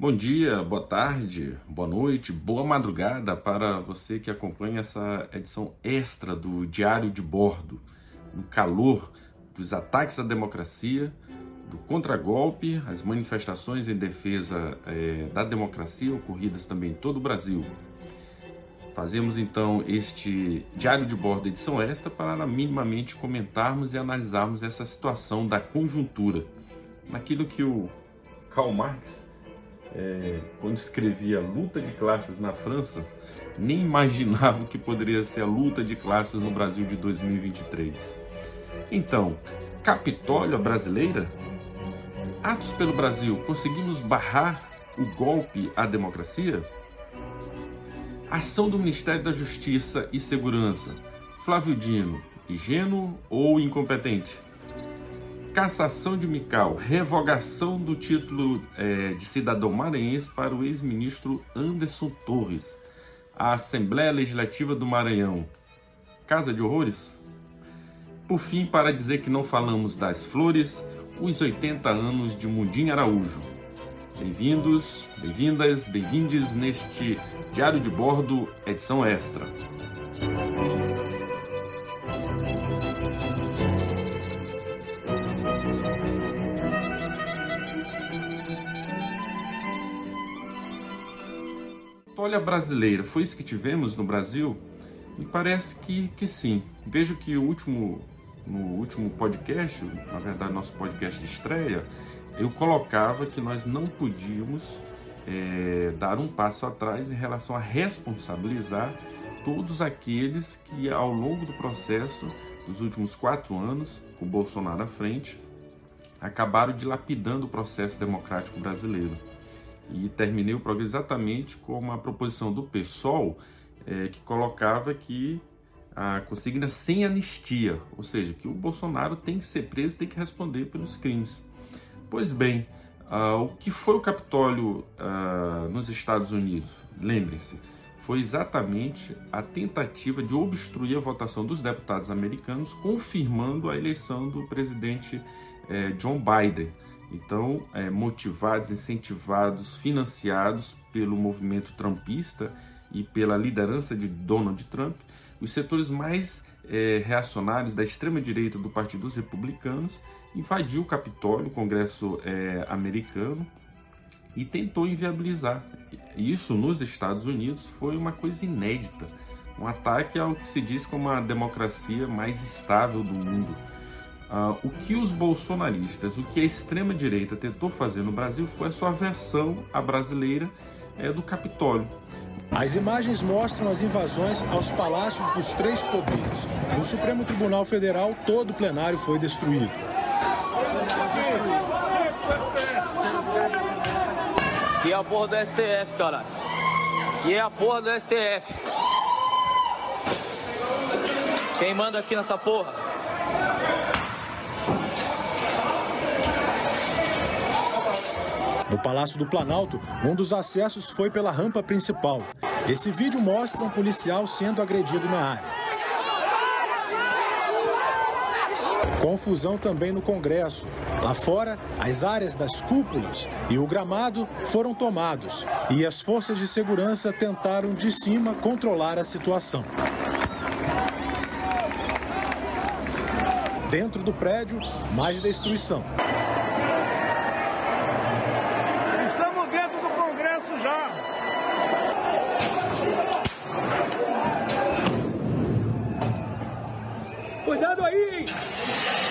Bom dia, boa tarde, boa noite, boa madrugada para você que acompanha essa edição extra do Diário de Bordo, no calor dos ataques à democracia, do contragolpe, as manifestações em defesa é, da democracia ocorridas também em todo o Brasil. Fazemos então este Diário de Bordo edição extra para minimamente comentarmos e analisarmos essa situação da conjuntura, naquilo que o Karl Marx é, quando escrevia Luta de Classes na França, nem imaginava que poderia ser a luta de classes no Brasil de 2023. Então, Capitólio brasileira? Atos pelo Brasil, conseguimos barrar o golpe à democracia? Ação do Ministério da Justiça e Segurança. Flávio Dino, ingênuo ou incompetente? Cassação de Mical, revogação do título é, de cidadão maranhense para o ex-ministro Anderson Torres, a Assembleia Legislativa do Maranhão. Casa de horrores? Por fim, para dizer que não falamos das flores, os 80 anos de Mundim Araújo. Bem-vindos, bem-vindas, bem-vindes neste Diário de Bordo, edição extra. Olha brasileira, foi isso que tivemos no Brasil? Me parece que, que sim. Vejo que o último, no último podcast, na verdade nosso podcast de estreia, eu colocava que nós não podíamos é, dar um passo atrás em relação a responsabilizar todos aqueles que ao longo do processo dos últimos quatro anos, com Bolsonaro à frente, acabaram dilapidando o processo democrático brasileiro e terminei o programa exatamente com uma proposição do PSOL é, que colocava que a consigna sem anistia, ou seja, que o Bolsonaro tem que ser preso, tem que responder pelos crimes. Pois bem, uh, o que foi o Capitólio uh, nos Estados Unidos? Lembrem-se, foi exatamente a tentativa de obstruir a votação dos deputados americanos, confirmando a eleição do presidente eh, John Biden. Então, é, motivados, incentivados, financiados pelo movimento trumpista e pela liderança de Donald Trump, os setores mais é, reacionários da extrema-direita do Partido dos Republicanos invadiu o Capitólio, o Congresso é, americano, e tentou inviabilizar. Isso nos Estados Unidos foi uma coisa inédita, um ataque ao que se diz como a democracia mais estável do mundo Uh, o que os bolsonaristas, o que a extrema-direita tentou fazer no Brasil foi a sua versão à brasileira é, do Capitólio. As imagens mostram as invasões aos palácios dos três poderes. No Supremo Tribunal Federal, todo o plenário foi destruído. Que é a porra do STF, caralho. Que é a porra do STF. Quem manda aqui nessa porra? No Palácio do Planalto, um dos acessos foi pela rampa principal. Esse vídeo mostra um policial sendo agredido na área. Confusão também no Congresso. Lá fora, as áreas das cúpulas e o gramado foram tomados e as forças de segurança tentaram de cima controlar a situação. Dentro do prédio, mais destruição. Cuidado aí, hein?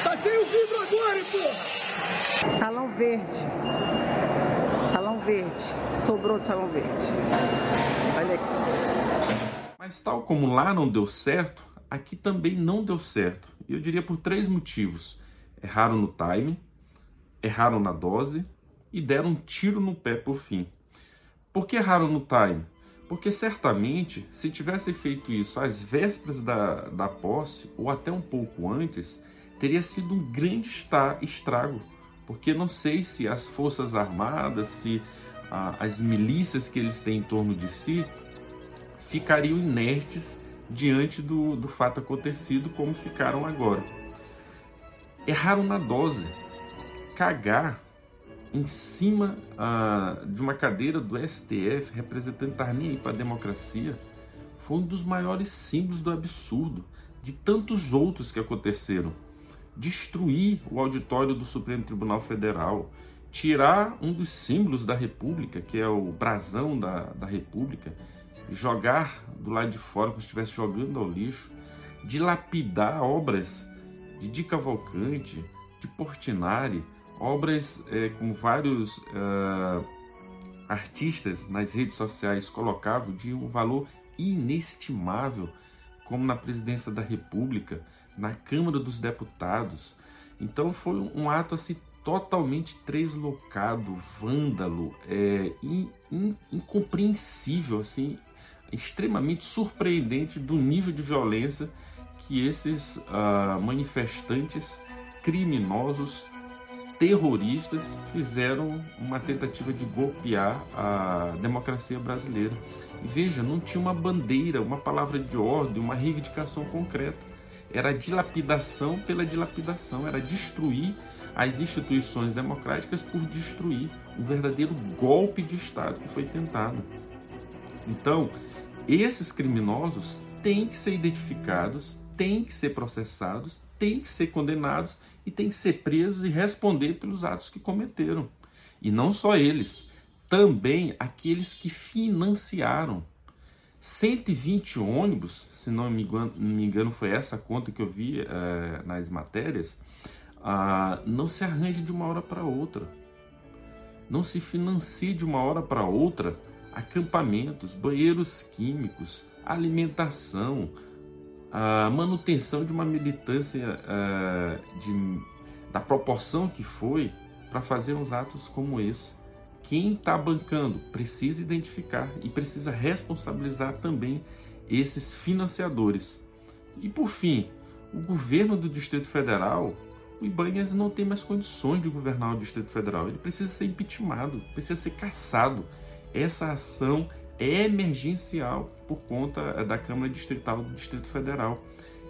Tá sem o vidro agora, porra! Salão verde. Salão verde. Sobrou salão verde. Olha aqui. Mas tal como lá não deu certo, aqui também não deu certo. E eu diria por três motivos. Erraram no time, erraram na dose e deram um tiro no pé por fim. Por que erraram no time? Porque certamente, se tivesse feito isso às vésperas da, da posse, ou até um pouco antes, teria sido um grande estrago. Porque não sei se as Forças Armadas, se as milícias que eles têm em torno de si, ficariam inertes diante do, do fato acontecido, como ficaram agora. Erraram na dose. Cagar em cima ah, de uma cadeira do STF, representando nem aí para a democracia, foi um dos maiores símbolos do absurdo, de tantos outros que aconteceram. Destruir o auditório do Supremo Tribunal Federal, tirar um dos símbolos da República, que é o brasão da, da República, jogar do lado de fora como se estivesse jogando ao lixo, dilapidar obras de Di Cavalcante, de Portinari, obras é, com vários uh, artistas nas redes sociais colocavam de um valor inestimável, como na presidência da República, na Câmara dos Deputados. Então foi um ato assim totalmente translocado, vândalo, é, in, in, incompreensível, assim, extremamente surpreendente do nível de violência que esses uh, manifestantes criminosos terroristas fizeram uma tentativa de golpear a democracia brasileira. E veja, não tinha uma bandeira, uma palavra de ordem, uma reivindicação concreta. Era dilapidação pela dilapidação, era destruir as instituições democráticas por destruir um verdadeiro golpe de Estado que foi tentado. Então, esses criminosos têm que ser identificados, têm que ser processados, têm que ser condenados e têm que ser presos e responder pelos atos que cometeram. E não só eles, também aqueles que financiaram. 120 ônibus, se não me engano, foi essa conta que eu vi é, nas matérias, ah, não se arranja de uma hora para outra. Não se financia de uma hora para outra acampamentos, banheiros químicos, alimentação, a manutenção de uma militância uh, de, da proporção que foi para fazer uns atos como esse. Quem está bancando precisa identificar e precisa responsabilizar também esses financiadores. E por fim, o governo do Distrito Federal, o Ibanez não tem mais condições de governar o Distrito Federal. Ele precisa ser impeachmentado, precisa ser caçado. Essa ação é emergencial por conta eh, da Câmara Distrital do Distrito Federal.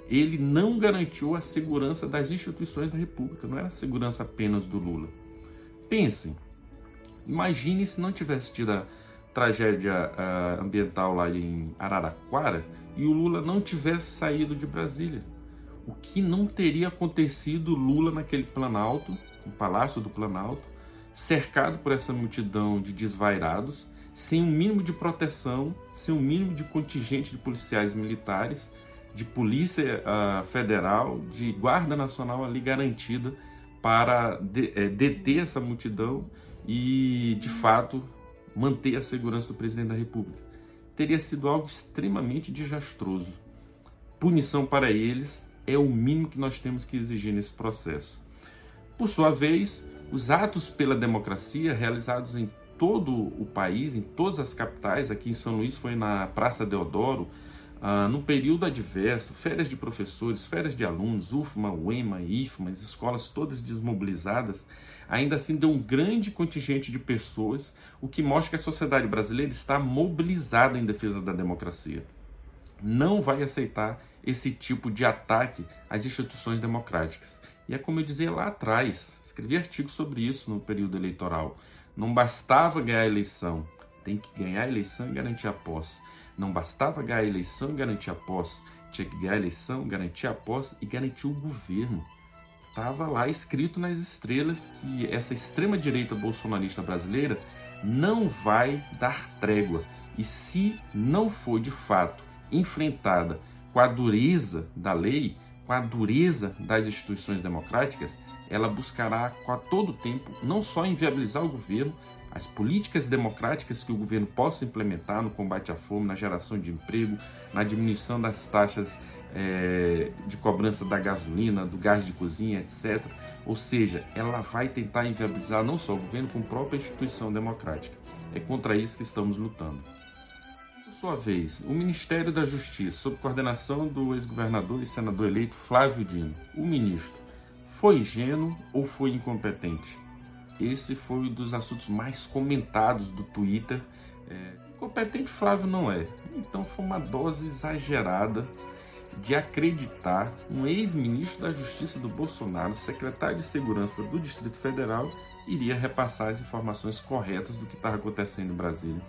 Ele não garantiu a segurança das instituições da República, não era a segurança apenas do Lula. Pensem, imagine se não tivesse tido a tragédia uh, ambiental lá em Araraquara e o Lula não tivesse saído de Brasília. O que não teria acontecido Lula naquele Planalto, no Palácio do Planalto, cercado por essa multidão de desvairados, sem um mínimo de proteção, sem um mínimo de contingente de policiais militares, de polícia uh, federal, de guarda nacional ali garantida para de, é, deter essa multidão e, de fato, manter a segurança do presidente da República. Teria sido algo extremamente desastroso. Punição para eles é o mínimo que nós temos que exigir nesse processo. Por sua vez, os atos pela democracia realizados em todo o país, em todas as capitais. Aqui em São Luís foi na Praça Deodoro, ah, num período adverso, férias de professores, férias de alunos, UFMA, UEMA, IFMA, as escolas todas desmobilizadas. Ainda assim, deu um grande contingente de pessoas, o que mostra que a sociedade brasileira está mobilizada em defesa da democracia. Não vai aceitar esse tipo de ataque às instituições democráticas. E é como eu dizia lá atrás, escrevi artigos sobre isso no período eleitoral. Não bastava ganhar a eleição, tem que ganhar a eleição e garantir a posse. Não bastava ganhar a eleição e garantir a posse, tinha que ganhar a eleição, garantir a posse e garantir o governo. Estava lá escrito nas estrelas que essa extrema-direita bolsonarista brasileira não vai dar trégua. E se não for de fato enfrentada com a dureza da lei, com a dureza das instituições democráticas, ela buscará a todo tempo não só inviabilizar o governo, as políticas democráticas que o governo possa implementar no combate à fome, na geração de emprego, na diminuição das taxas é, de cobrança da gasolina, do gás de cozinha, etc. Ou seja, ela vai tentar inviabilizar não só o governo, como a própria instituição democrática. É contra isso que estamos lutando. Por sua vez, o Ministério da Justiça, sob coordenação do ex-governador e senador eleito Flávio Dino, o ministro, foi ingênuo ou foi incompetente? Esse foi um dos assuntos mais comentados do Twitter. É, competente Flávio não é. Então foi uma dose exagerada de acreditar um ex-ministro da Justiça do Bolsonaro, secretário de Segurança do Distrito Federal, iria repassar as informações corretas do que estava acontecendo em Brasília.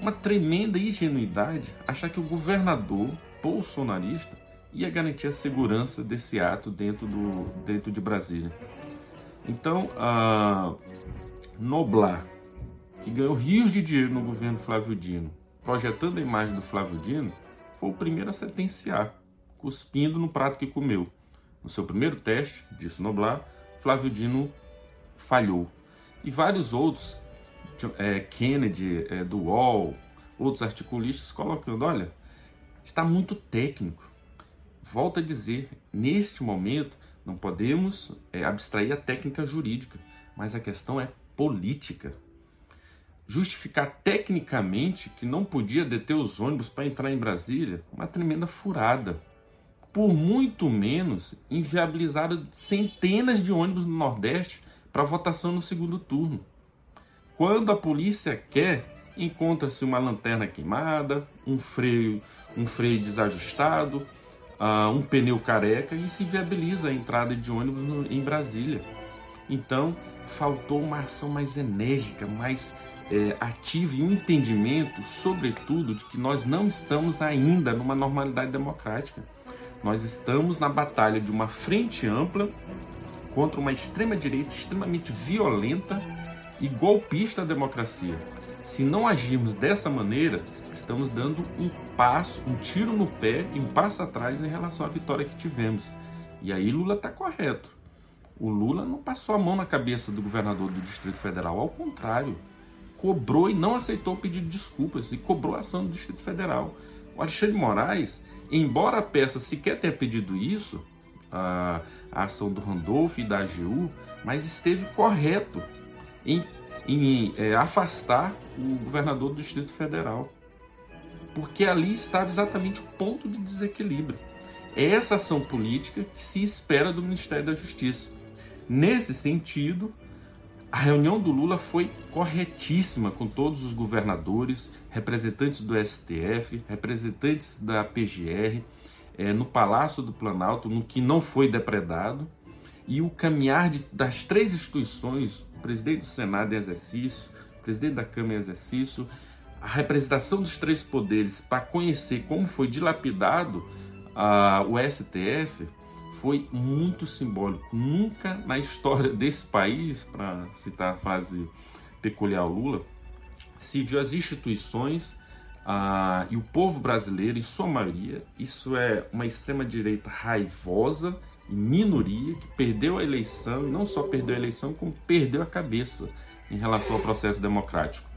Uma tremenda ingenuidade achar que o governador bolsonarista ia garantir a segurança desse ato dentro, do, dentro de Brasília. Então, a Noblar, que ganhou rios de dinheiro no governo Flávio Dino, projetando a imagem do Flávio Dino, foi o primeiro a sentenciar, cuspindo no prato que comeu. No seu primeiro teste, disse Noblar, Flávio Dino falhou. E vários outros, é, Kennedy, é, outros articulistas, colocando: olha, está muito técnico. Volto a dizer, neste momento, não podemos é, abstrair a técnica jurídica, mas a questão é política. Justificar tecnicamente que não podia deter os ônibus para entrar em Brasília, uma tremenda furada. Por muito menos, inviabilizaram centenas de ônibus no Nordeste para votação no segundo turno. Quando a polícia quer, encontra-se uma lanterna queimada, um freio, um freio desajustado, uh, um pneu careca e se viabiliza a entrada de ônibus no, em Brasília. Então, faltou uma ação mais enérgica, mais é, ativa e um entendimento, sobretudo, de que nós não estamos ainda numa normalidade democrática. Nós estamos na batalha de uma frente ampla contra uma extrema-direita extremamente violenta e golpista à democracia. Se não agirmos dessa maneira, estamos dando um passo, um tiro no pé e um passo atrás em relação à vitória que tivemos. E aí Lula está correto. O Lula não passou a mão na cabeça do governador do Distrito Federal, ao contrário, cobrou e não aceitou o pedido de desculpas e cobrou a ação do Distrito Federal. O Alexandre Moraes, embora a peça sequer tenha pedido isso, a, a ação do Randolph e da AGU, mas esteve correto em, em é, afastar o governador do Distrito Federal. Porque ali estava exatamente o ponto de desequilíbrio. É essa ação política que se espera do Ministério da Justiça. Nesse sentido, a reunião do Lula foi corretíssima com todos os governadores, representantes do STF, representantes da PGR, é, no Palácio do Planalto, no que não foi depredado, e o caminhar de, das três instituições, o presidente do Senado em exercício, o presidente da Câmara em exercício, a representação dos três poderes para conhecer como foi dilapidado uh, o STF, foi muito simbólico. Nunca na história desse país, para citar a frase peculiar ao Lula, se viu as instituições ah, e o povo brasileiro, em sua maioria, isso é uma extrema-direita raivosa e minoria que perdeu a eleição, e não só perdeu a eleição, como perdeu a cabeça em relação ao processo democrático.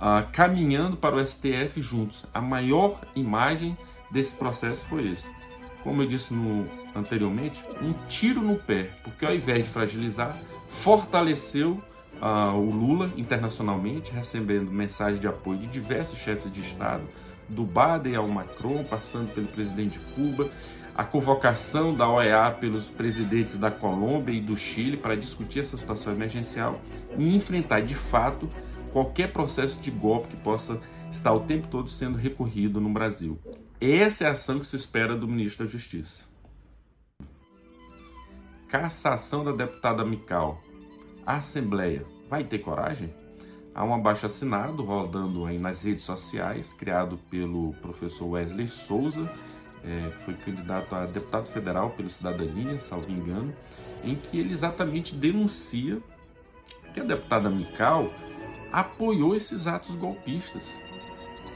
Ah, caminhando para o STF juntos. A maior imagem desse processo foi esse. Como eu disse no, anteriormente, um tiro no pé, porque ao invés de fragilizar, fortaleceu uh, o Lula internacionalmente, recebendo mensagens de apoio de diversos chefes de Estado, do Biden ao Macron, passando pelo presidente de Cuba, a convocação da OEA pelos presidentes da Colômbia e do Chile para discutir essa situação emergencial e enfrentar de fato qualquer processo de golpe que possa estar o tempo todo sendo recorrido no Brasil. Essa é a ação que se espera do ministro da Justiça. Cassação da deputada Mical. A Assembleia vai ter coragem? Há um abaixo assinado rodando aí nas redes sociais, criado pelo professor Wesley Souza, é, que foi candidato a deputado federal pelo Cidadania, salvo engano, em que ele exatamente denuncia que a deputada Mical apoiou esses atos golpistas,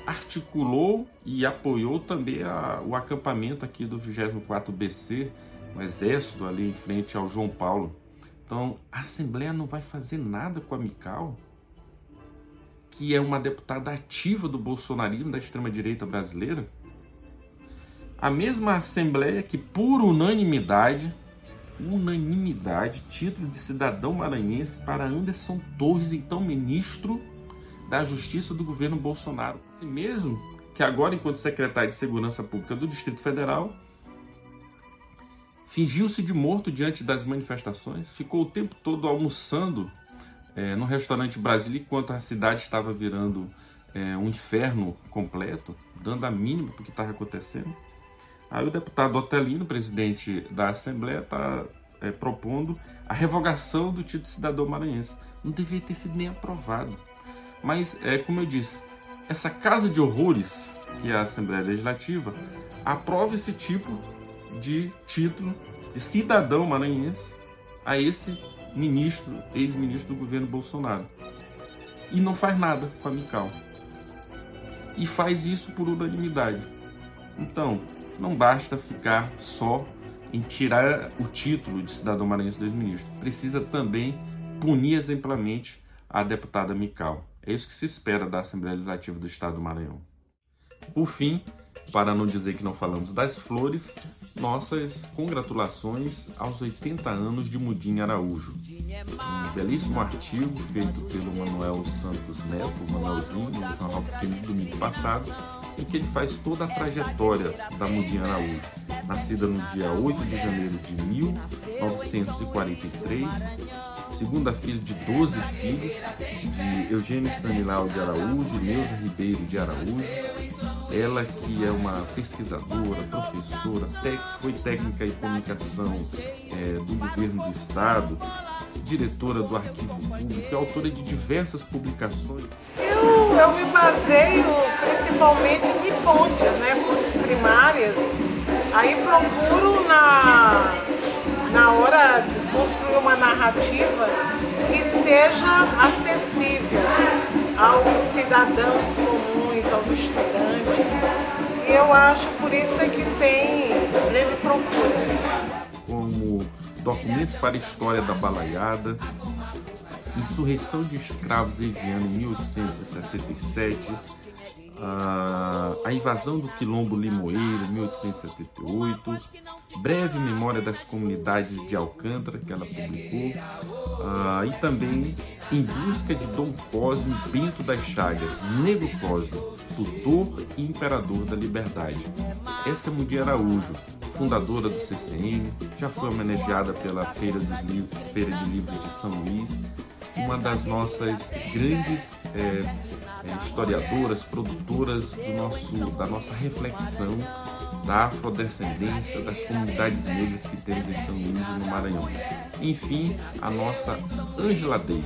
articulou e apoiou também a, o acampamento aqui do 24 BC, o exército ali em frente ao João Paulo. Então, a Assembleia não vai fazer nada com a Mical, que é uma deputada ativa do bolsonarismo da extrema-direita brasileira. A mesma Assembleia que, por unanimidade, unanimidade, título de cidadão maranhense para Anderson Torres, então ministro da Justiça do governo Bolsonaro. Assim mesmo que agora, enquanto secretário de Segurança Pública do Distrito Federal, fingiu-se de morto diante das manifestações, ficou o tempo todo almoçando é, no restaurante Brasília enquanto a cidade estava virando é, um inferno completo, dando a mínima para o que estava acontecendo. Aí o deputado Otelino, presidente da Assembleia, está é, propondo a revogação do título de cidadão maranhense. Não deveria ter sido nem aprovado. Mas, é, como eu disse, essa casa de horrores, que é a Assembleia Legislativa, aprova esse tipo de título de cidadão maranhense a esse ministro, ex-ministro do governo Bolsonaro. E não faz nada com a Mical. E faz isso por unanimidade. Então, não basta ficar só em tirar o título de cidadão maranhense do ex-ministro. Precisa também punir exemplarmente a deputada Mical. É isso que se espera da Assembleia Legislativa do Estado do Maranhão. Por fim, para não dizer que não falamos das flores, nossas congratulações aos 80 anos de Mudim Araújo. Um belíssimo artigo feito pelo Manuel Santos Neto, Manuelzinho, no jornal Pequeno do domingo passado, em que ele faz toda a trajetória da Mudim Araújo. Nascida no dia 8 de janeiro de 1943, segunda filha de 12 filhos, de Eugênio Stanilau de Araújo, Neuza Ribeiro de Araújo. Ela que é uma pesquisadora, professora, foi técnica em comunicação é, do governo do estado, diretora do Arquivo Público, é autora de diversas publicações. Eu, eu me baseio principalmente em fontes, né, fontes primárias. Aí procuro na, na hora construir uma narrativa que seja acessível aos cidadãos comuns, aos estudantes. E eu acho por isso é que tem grande procura. Como documentos para a história da balaiada, insurreição de escravos em 1867, a invasão do Quilombo Limoeiro, 1878, breve memória das comunidades de Alcântara, que ela publicou, e também Em Busca de Dom Cosme Bento das Chagas, Negro Cosme, tutor e imperador da liberdade. Essa é Mundi Araújo, fundadora do CCM, já foi homenageada pela Feira, dos Livros, Feira de Livros de São Luís, uma das nossas grandes é, é, historiadoras, produtoras do nosso, da nossa reflexão da afrodescendência, das comunidades negras que temos em São Luís e no Maranhão. Enfim, a nossa Angela Davis.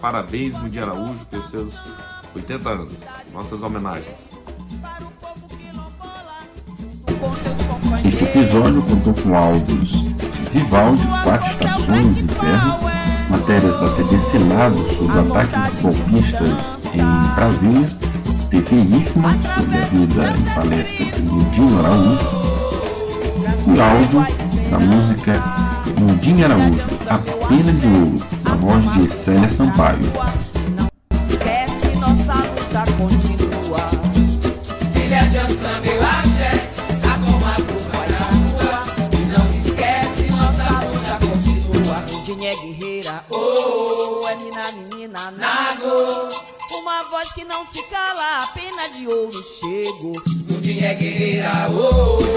Parabéns, Mundi Araújo, pelos seus 80 anos. Nossas homenagens. Este episódio contou com áudios de Vivaldi, Quatro Estações e Terra, matérias da TV Senado sobre ataques golpistas em Brasília, TV IFMA sobre a vida em palestra de Mundinho Araújo e áudio da música Mundinho Araújo, A Pena de Ouro, na voz de Célia Sampaio. ìràwọ̀.